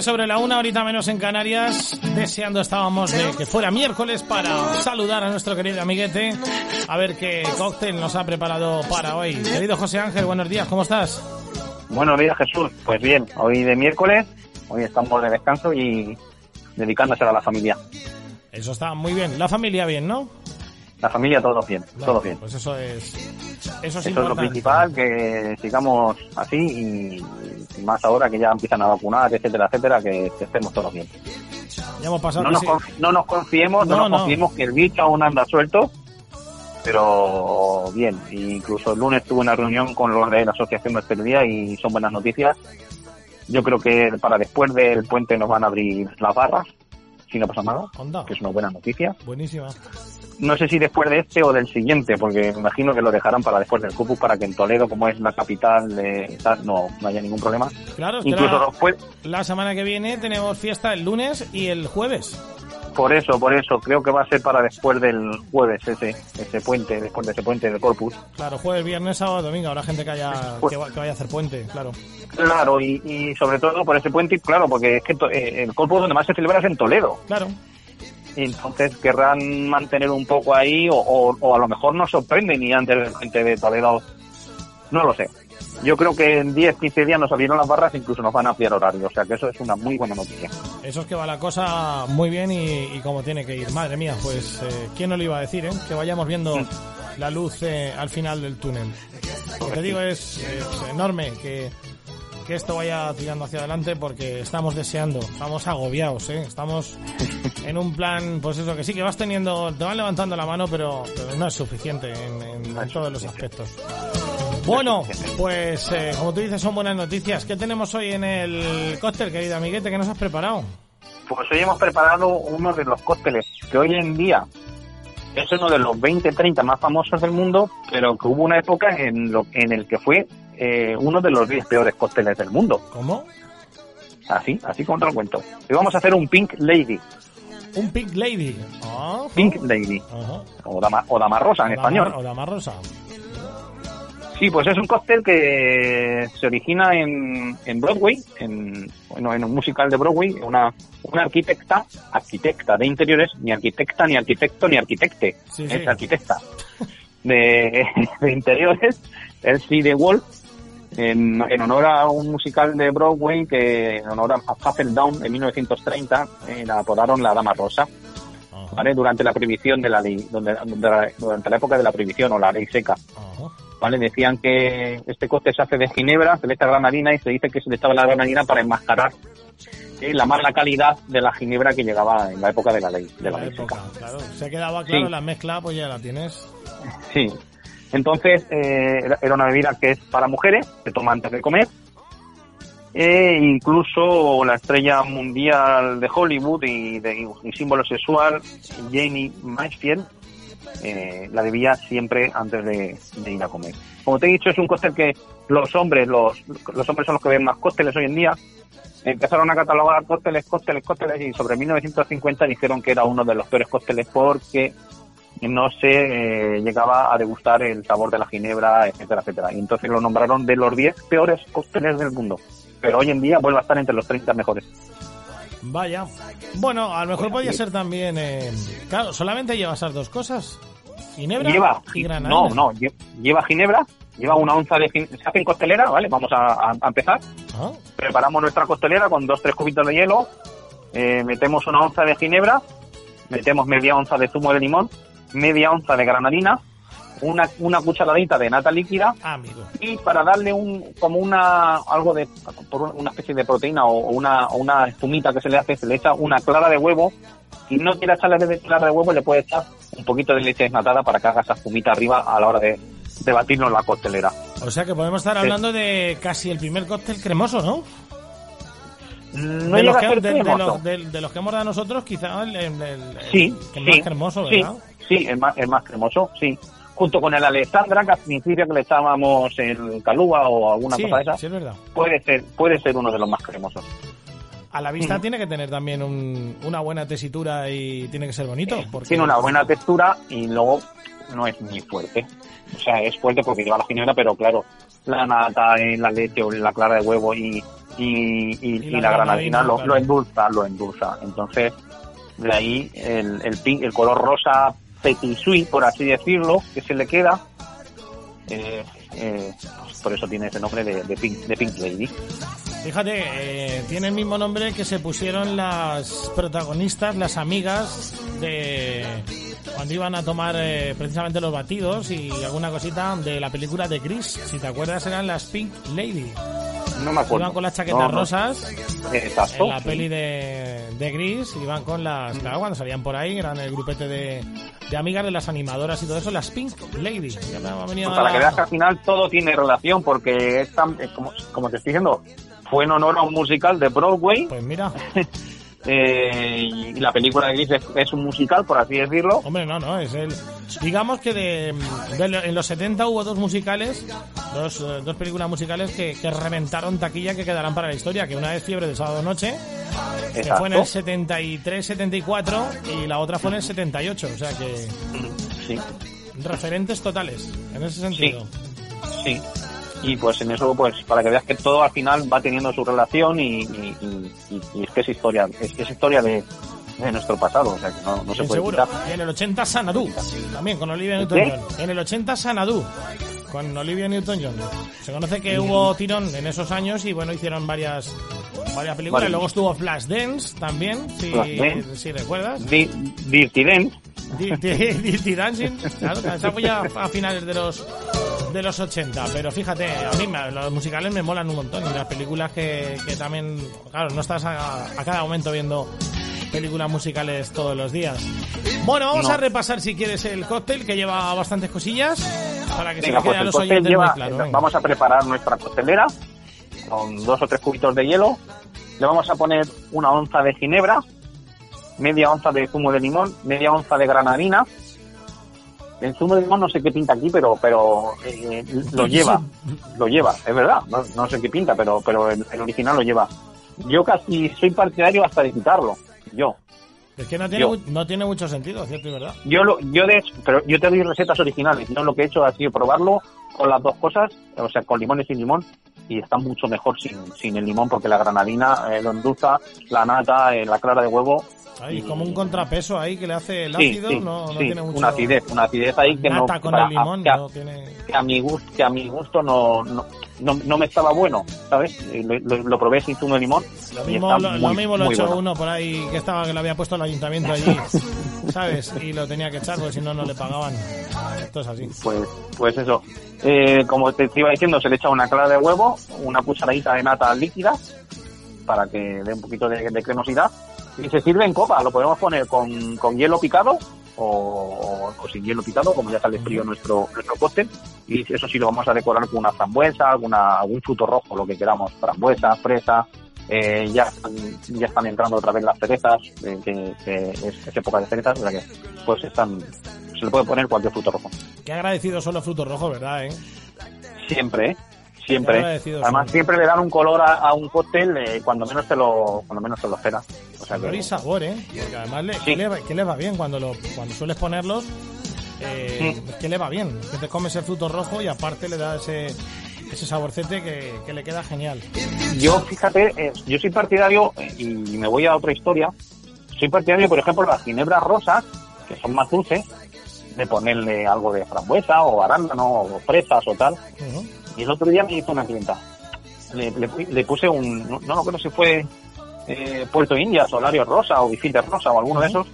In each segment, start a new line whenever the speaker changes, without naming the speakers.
Sobre la una, horita menos en Canarias. Deseando estábamos de que fuera miércoles para saludar a nuestro querido amiguete. A ver qué cóctel nos ha preparado para hoy. Querido José Ángel, buenos días, ¿cómo estás?
Buenos días, Jesús. Pues bien, hoy de miércoles, hoy estamos de descanso y dedicándose a la familia.
Eso está muy bien. La familia bien, ¿no?
La familia todo bien, todo bien.
Pues eso es eso es,
eso es lo principal, que sigamos así y, más ahora que ya empiezan a vacunar, etcétera, etcétera, que, estemos todos bien.
Ya hemos pasado
no, nos, no nos confiemos, no, nos confiemos que el bicho aún anda suelto, pero bien. Incluso el lunes tuve una reunión con los de la Asociación de día y son buenas noticias. Yo creo que para después del puente nos van a abrir las barras, si no pasa nada, que es una buena noticia.
Buenísima
no sé si después de este o del siguiente, porque me imagino que lo dejarán para después del Cupus para que en Toledo, como es la capital, de, no, no haya ningún problema.
Claro, Incluso la, la semana que viene tenemos fiesta el lunes y el jueves.
Por eso, por eso, creo que va a ser para después del jueves ese, ese puente, después de ese puente del Corpus.
Claro, jueves, viernes, sábado, domingo, habrá gente que, haya, que, vaya a hacer puente, claro.
Claro, y, y sobre todo por ese puente, claro, porque es que eh, el Corpus donde más se celebra es en Toledo.
Claro
entonces querrán mantener un poco ahí o, a lo mejor nos sorprenden y antes de gente de Toledo no lo sé yo creo que en 10, 15 días nos abrieron las barras incluso nos van a ampliar horario. O sea que eso es una muy buena noticia.
Eso es que va la cosa muy bien y, como tiene que ir. Madre mía, pues eh, ¿quién no lo iba a decir? Eh? Que vayamos viendo mm. la luz eh, al final del túnel. Lo que te digo es, es enorme que que esto vaya tirando hacia adelante porque estamos deseando, estamos agobiados, ¿eh? estamos en un plan, pues eso, que sí que vas teniendo, te van levantando la mano, pero, no es suficiente en, todos los aspectos. Bueno, pues eh, como tú dices, son buenas noticias. ¿Qué tenemos hoy en el cóctel, querido amiguete? ¿Qué nos has preparado?
Pues hoy hemos preparado uno de los cócteles que hoy en día es uno de los 20, 30 más famosos del mundo, pero que hubo una época en, lo, en el que fue eh, uno de los 10 peores cócteles del mundo.
¿Cómo?
Así, así como te lo cuento. Y vamos a hacer un Pink Lady.
Un Pink Lady.
Pink Lady. O, dama, o dama rosa en español.
O dama rosa.
Sí, pues es un cóctel que se origina en, en Broadway, en, bueno, en un musical de Broadway, una, una arquitecta, arquitecta de interiores, ni arquitecta, ni arquitecto, ni arquitecte, es arquitecta de, de interiores, Elsie de Wolf, en, en, honor a un musical de Broadway que en honor a Down en 1930 eh, la apodaron la Dama Rosa. ¿Vale? Durante la prohibición de la ley, donde, durante la época de la prohibición o la ley seca. ¿vale? Decían que este coste se hace de ginebra, se le echa granadina y se dice que se le echaba la granadina para enmascarar eh, la mala calidad de la ginebra que llegaba en la época de la ley, de la, ley seca.
Claro. Se quedaba claro la mezcla, pues ya la tienes.
Sí, entonces, eh, era una bebida que es para mujeres, se toma antes de comer. E incluso la estrella mundial de Hollywood y de símbolo sexual, Jamie Mansfield, eh, la bebía siempre antes de, ir a comer. Como te he dicho, es un cóctel que los hombres, los, los hombres son los que ven más cócteles hoy en día. Empezaron a catalogar cócteles, cócteles, cócteles y sobre 1950 dijeron que era uno de los peores cócteles porque no se eh, llegaba a degustar el sabor de la ginebra, etcétera, etcétera. Y entonces lo nombraron de los 10 peores cócteles del mundo. Pero hoy en día vuelve a estar entre los 30 mejores.
Vaya. Bueno, a lo mejor podría ser también... Eh, claro, solamente lleva esas dos cosas. Ginebra
lleva,
y granada.
No, no, lleva ginebra, lleva una onza de. Se hace en costelera, ¿vale? Vamos a, empezar. Ah. Preparamos nuestra costelera con dos, tres cubitos de hielo. Eh, metemos una onza de ginebra. Metemos media onza de zumo de limón media onza de granadina, una, una cucharadita de nata líquida
ah,
y para darle un como una algo de una especie de proteína o una, una espumita que se le hace se le echa una clara de huevo si no quiere echarle de clara de huevo le puede echar un poquito de leche desnatada para que haga esa espumita arriba a la hora de, de batirnos la costelera
O sea que podemos estar hablando de casi el primer cóctel cremoso, ¿no?
No
de, los que, de- de los, de- los que hemos dado nosotros, quizá el, el- el-
Sí,
el
sí,
más cremoso,
sí,
¿verdad?
sí, el más, el más cremoso, sí. Junto con el Alexandra, que al principio que le echábamos en Calúa o alguna
sí,
cosa de esa,
sí, es verdad.
puede ser, puede ser uno de los más cremosos.
A la
Mm.
vista tiene que tener también un- una buena tesitura y tiene que ser bonito. Porque...
Tiene una buena textura y luego no es muy fuerte. O sea, es fuerte porque lleva la ginebra, pero claro, la nata, eh, la leche o la clara de huevo y, y, y-
Y la
la,
granadina,
granadina lo,
claro.
lo endulza, lo endulza. Entonces, de ahí el, el, pink- el color rosa petit suisse, por así decirlo, que se le queda. eh, eh, pues por eso tiene ese nombre de, de Pink, de Pink Lady.
Fíjate, eh, tiene el mismo nombre que se pusieron las protagonistas, las amigas de cuando iban a tomar eh, precisamente los batidos y alguna cosita de la película de Gris. Si te acuerdas, eran las Pink Lady.
No me acuerdo.
Iban con las chaquetas
No, no.
rosas
Exacto.
en la
sí.
peli de, de Gris. Iban con las. Claro, cuando salían por ahí, eran el grupete de, de amigas de las animadoras y todo eso, las Pink Lady. Ya me ha venido
Pues para
a-
que veas que al final todo tiene relación, porque es tan- como, como te estoy diciendo, fue en honor a un musical de Broadway,
Pues mira,
eh, y la película de Gris es, es un musical, por así decirlo.
Hombre, no, no, es el... Digamos que de, de en los 70 hubo dos musicales, dos, eh, dos películas musicales que, que reventaron taquilla que quedarán para la historia, que una es Fiebre del Sábado Noche, que fue en el 73-74 y la otra fue en el 78, o sea que
Sí,
referentes totales, en ese sentido.
sí. Y pues en eso, pues para que veas que todo al final va teniendo su relación y, y- y- es que es historia, es que es historia de, de nuestro pasado, o sea que no, no se puede
seguro.
quitar.
En el 80 Sanadú, también con Olivia. Newton-John. En el 80 Sanadú, con Olivia Newton-John. Se conoce que hubo tirón en esos años y bueno, hicieron varias varias películas.
Vale.
Luego estuvo Flashdance también, si,
Flashdance.
si recuerdas.
Di- Dirty Dance,
Di- di- Dirty Dancing, claro, esa fue ya a finales de los de los 80, pero fíjate, a mí me- los musicales me molan un montón y las películas que, que también, claro, no estás a, a cada momento viendo películas musicales todos los días. Bueno, vamos
No.
a repasar si quieres el cóctel que lleva bastantes cosillas para que
Venga,
se
pues
quede a los oyentes
lleva,
muy claro. venga.
vamos a preparar nuestra costelera con dos o tres cubitos de hielo. Le vamos a poner una onza de ginebra, media onza de zumo de limón, media onza de granadina. El zumo de limón no sé qué pinta aquí, pero pero eh, lo lleva, lo lleva, es verdad. No, no sé qué pinta, pero pero el, el original lo lleva. Yo casi soy partidario hasta de quitarlo. Yo,
Es que no tiene,
yo.
no tiene mucho sentido, ¿cierto y verdad?
yo lo, yo de hecho, pero yo te doy recetas originales. Yo lo que he hecho ha sido probarlo con las dos cosas, o sea, con limón y sin limón, y está mucho mejor sin, sin el limón porque la granadina eh, lo endulza, la nata, eh, la clara de huevo.
Como un contrapeso ahí que le hace el
sí,
ácido,
sí,
no, no
sí,
tiene mucho...
una acidez, una acidez ahí que no
Nata con
para-
el limón,
que, a,
no tiene...
que a mi gusto, que a mi gusto no, no, no, no me estaba bueno, ¿sabes? Eh, Lo, lo- lo probé sin zumo de limón.
Lo mismo, lo,
muy,
lo mismo lo hecho
bueno.
uno por ahí que estaba que lo había puesto el ayuntamiento allí, ¿sabes? Y lo tenía que echar porque si no, no le pagaban. Esto es así.
Pues, pues eso. Eh, como te iba diciendo, se le echa una clara de huevo, una cucharadita de nata líquida para que dé un poquito de, de cremosidad. Y se sirve en copa, lo podemos poner con, con hielo picado o, o sin hielo picado, como ya sale frío nuestro, nuestro cóctel. Y eso sí lo vamos a decorar con una frambuesa, alguna, algún fruto rojo, lo que queramos, frambuesa, fresa. Eh, ya, están- ya están entrando otra vez las cerezas, eh, que, que es, es época de cerezas, o sea que pues están, se le puede poner cualquier fruto rojo.
Qué agradecido son los frutos rojos, ¿verdad? Eh?
Siempre, ¿eh? Siempre.
agradecidos
Además siempre le dan un color a, a un cóctel eh, cuando menos te lo cuando menos te lo espera. O sea
y sabor, ¿eh? Porque además le,
Sí.
que le, va- que le va bien cuando lo cuando sueles ponerlos. Eh, que le va bien, que te comes el fruto rojo y aparte le da ese, ese saborcete que, que le queda genial.
yo fíjate, eh, yo soy partidario y me voy a otra historia. Soy partidario, por ejemplo, las ginebras rosas, que son más dulces, de ponerle algo de frambuesa o arándano o fresas o tal. Y el otro día me hizo una clienta. Le, le, le puse un, no, no recuerdo si fue eh, Puerto India, Solario Rosa o Bifite Rosa o alguno de esos.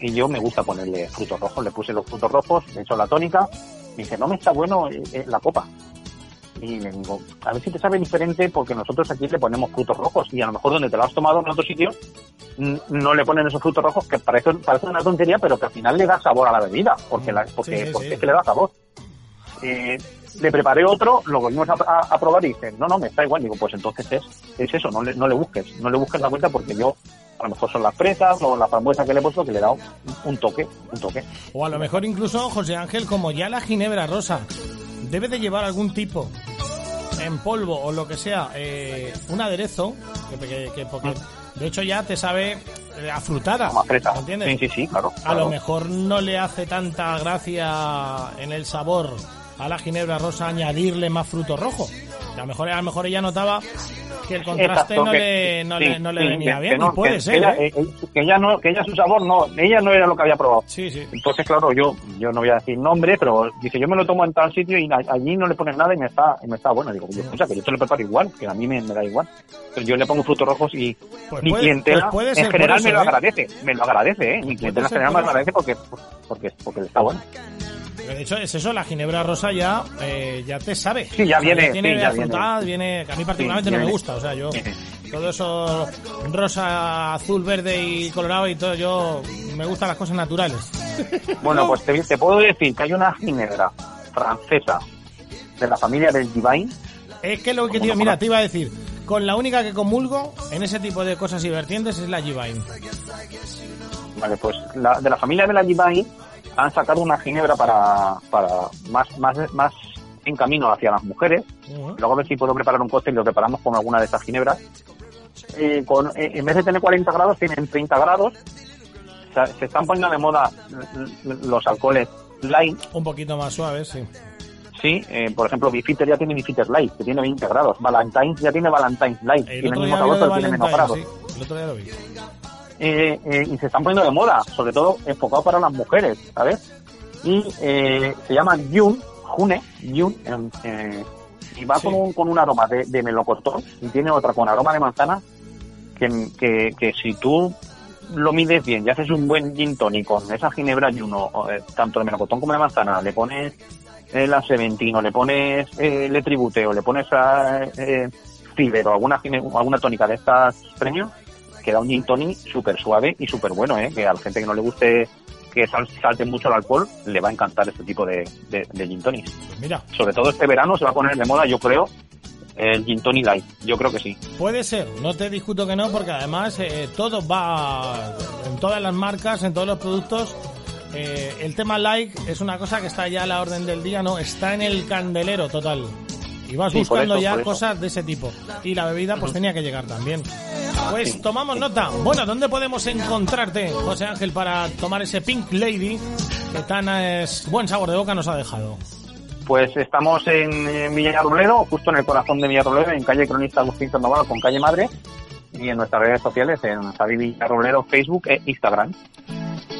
Y yo me gusta ponerle frutos rojos. Le puse los frutos rojos, le echo la tónica. Me dice, no me está bueno eh, eh, la copa. Y le digo, a ver si te sabe diferente porque nosotros aquí le ponemos frutos rojos y a lo mejor donde te lo has tomado en otro sitio no le ponen esos frutos rojos que parece, parece una tontería pero que al final le da sabor a la bebida porque, la, porque,
Sí, sí,
porque
sí.
es que le da sabor. Eh, le preparé otro, lo volvimos a, a- a probar y dicen, no, no, me está igual. Digo, pues entonces es, es eso, no le, no le busques, no le busques la vuelta porque yo, a lo mejor son las fresas o la frambuesa que le he puesto que le he dado un, toque, un toque.
O a lo mejor incluso, José Ángel, como ya la ginebra rosa debe de llevar algún tipo en polvo o lo que sea, eh, un aderezo, que, que- que- porque de hecho ya te sabe eh, afrutada,
Como fresa.
¿me entiendes?
Sí, sí, sí, claro.
A
claro.
lo mejor no le hace tanta gracia en el sabor a la ginebra rosa añadirle más fruto rojo. A lo mejor, a lo mejor ella notaba que el contraste
Exacto,
no,
que-
le, no,
sí,
le, no le
sí,
venía
que-
bien.
que no,
puede ser,
que ella,
¿eh?
eh, eh, que ella no, que ella su sabor no, ella no era lo que había probado.
Sí.
Entonces, claro, yo, yo no voy a decir nombre, pero dice, yo me lo tomo en tal sitio y allí no le ponen nada y me está, y me está bueno. Digo, yo, escucha, que yo te lo preparo igual, que a mí me, me da igual. Pero yo le pongo frutos rojos y
Pues
mi
puede-
clientela
pues puede ser
en general me lo
¿eh?
agradece, me lo agradece, ¿eh? Mi clientela en general me lo agradece porque, porque, porque está bueno.
De hecho es eso, la ginebra rosa ya, eh, ya te sabe.
Sí, ya
O sea,
viene,
tiene
sí, ya
afrutada, viene. que a mí particularmente
Sí,
no me
viene.
gusta, o sea, yo todo eso rosa, azul, verde y colorado y todo, yo me gustan las cosas naturales.
Bueno, pues te, te puedo decir que hay una ginebra francesa de la familia del Divine
Es que lo que
¿Cómo
tío,
no
mira, te iba a decir, con la única que comulgo en ese tipo de cosas y vertientes es la Givine.
Vale, pues la, de la familia de la Divine han sacado una ginebra para, para más, más, más en camino hacia las mujeres.
Ujú.
Luego a ver si puedo preparar un cóctel y lo preparamos con alguna de estas ginebras. Eh, con, eh, en vez de tener 40 grados, tienen 30 grados. O sea, se están poniendo de moda los alcoholes light.
Un poquito más suave, sí.
Sí, eh, por ejemplo, Bifitter ya tiene Bifitter Light, que tiene 20 grados. Valentine's ya tiene Valentine's Light,
El
tiene el mismo sabor, pero tiene menos grados.
sí. El otro día lo vi.
Eh, eh, y se están poniendo de moda, sobre todo enfocado para las mujeres, ¿sabes? Y eh, se llaman June, June, em, eh, y va
Sí.
con, un, con un aroma de, de melocotón y tiene otra con aroma de manzana que, que, que si tú lo mides bien y haces un buen gin tonic con esa ginebra Juno, o, eh, tanto de melocotón como de manzana, le pones eh, la Seventino, le pones eh, Le Tribute o le pones a eh, Cider o alguna, alguna tónica de estas premios, queda un gin tonic súper suave y súper bueno, ¿eh? que a la gente que no le guste que sal- salte mucho el alcohol, le va a encantar este tipo de, de, de gin tonics.
Pues mira,
Sobre todo este verano se va a poner de moda, yo creo, el gin tonic light. Yo creo que sí.
Puede ser, no te discuto que no, porque además eh, todo va en todas las marcas, en todos los productos. eh, el tema like es una cosa que está ya a la orden del día, no, está en el candelero total. Y vas
Sí,
buscando
eso,
ya cosas de ese tipo. Y la bebida pues tenía que llegar también. Pues tomamos nota. Bueno, ¿dónde podemos encontrarte, José Ángel, para tomar ese Pink Lady que tan eh, buen sabor de boca nos ha dejado?
Pues estamos en, Villarrobledo, justo en el corazón de Villarrobledo, en calle Cronista Agustín Sandoval con calle Madre, y en nuestras redes sociales, en Javi Villarrobledo, Facebook e Instagram.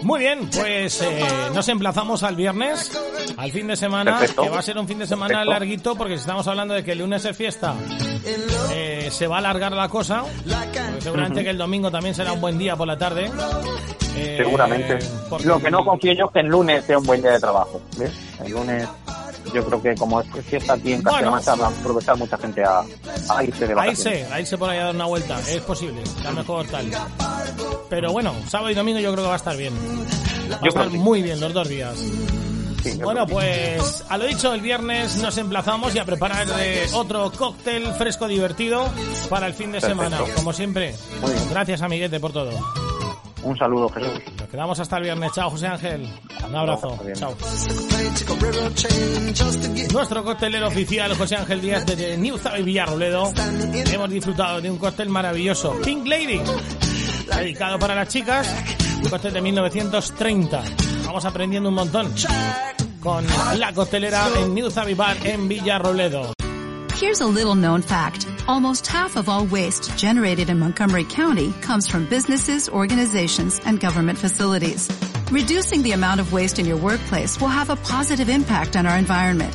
Muy bien, pues eh, nos emplazamos al viernes, al fin de semana,
Perfecto.
que va a ser un fin de semana
Perfecto.
larguito, porque si estamos hablando de que el lunes es fiesta, eh, se va a alargar la cosa, seguramente que el domingo también será un buen día por la tarde. eh,
Seguramente.
porque-
Lo que no confío yo es que el lunes sea un buen día de trabajo. ¿ves? El lunes, yo creo que como es fiesta aquí en
Bueno.
Castilla-La Mancha, va a aprovechar mucha gente a, a irse de
A
vacaciones.
irse, a irse por ahí a dar una vuelta, es posible, a lo mejor tal. Pero bueno, sábado y domingo yo creo que va a estar bien. Va a estar muy bien los dos días. Bueno, pues a lo dicho, el viernes nos emplazamos y a preparar eh, otro cóctel fresco divertido para el fin de
Perfecto.
semana, como siempre. Gracias, amiguete, por todo.
Un saludo, Jesús.
Nos quedamos hasta el viernes. Chao, José Ángel. Un abrazo. Chao. Nuestro coctelero oficial, José Ángel Díaz, de New Villarroledo. Hemos disfrutado de un cóctel maravilloso. Pink Lady. Dedicado para las chicas. Un de 1930. Vamos aprendiendo un montón. Con la costelera en New Zavi Bar en Villarroledo.
Here's a little known fact. Almost half of all waste generated in Montgomery County comes from businesses, organizations, and government facilities. Reducing the amount of waste in your workplace will have a positive impact on our environment.